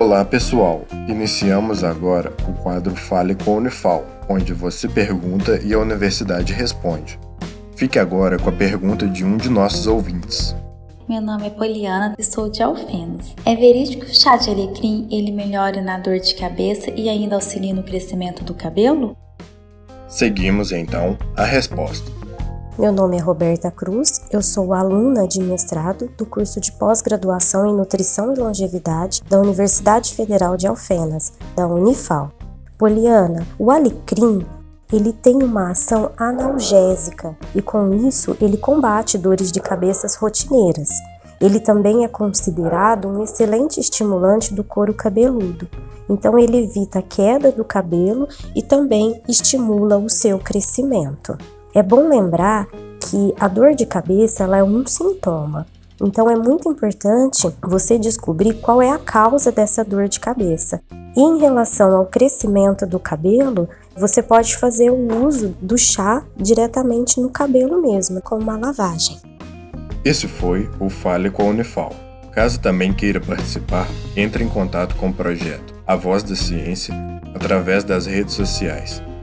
Olá pessoal, iniciamos agora o quadro Fale com a Unifal, onde você pergunta e a universidade responde. Fique agora com a pergunta de um de nossos ouvintes. Meu nome é Poliana e sou de Alfenas. É verídico que o chá de alecrim ele melhora na dor de cabeça e ainda auxilia no crescimento do cabelo? Seguimos então a resposta. Meu nome é Roberta Cruz, eu sou aluna de mestrado do curso de pós-graduação em Nutrição e Longevidade da Universidade Federal de Alfenas, da Unifal. Poliana, o alecrim ele tem uma ação analgésica e com isso ele combate dores de cabeças rotineiras. Ele também é considerado um excelente estimulante do couro cabeludo. Então ele evita a queda do cabelo e também estimula o seu crescimento. É bom lembrar que a dor de cabeça ela é um sintoma. Então é muito importante você descobrir qual é a causa dessa dor de cabeça. E em relação ao crescimento do cabelo, você pode fazer o uso do chá diretamente no cabelo mesmo, com uma lavagem. Esse foi o Fale com a Unifal. Caso também queira participar, entre em contato com o projeto A Voz da Ciência através das redes sociais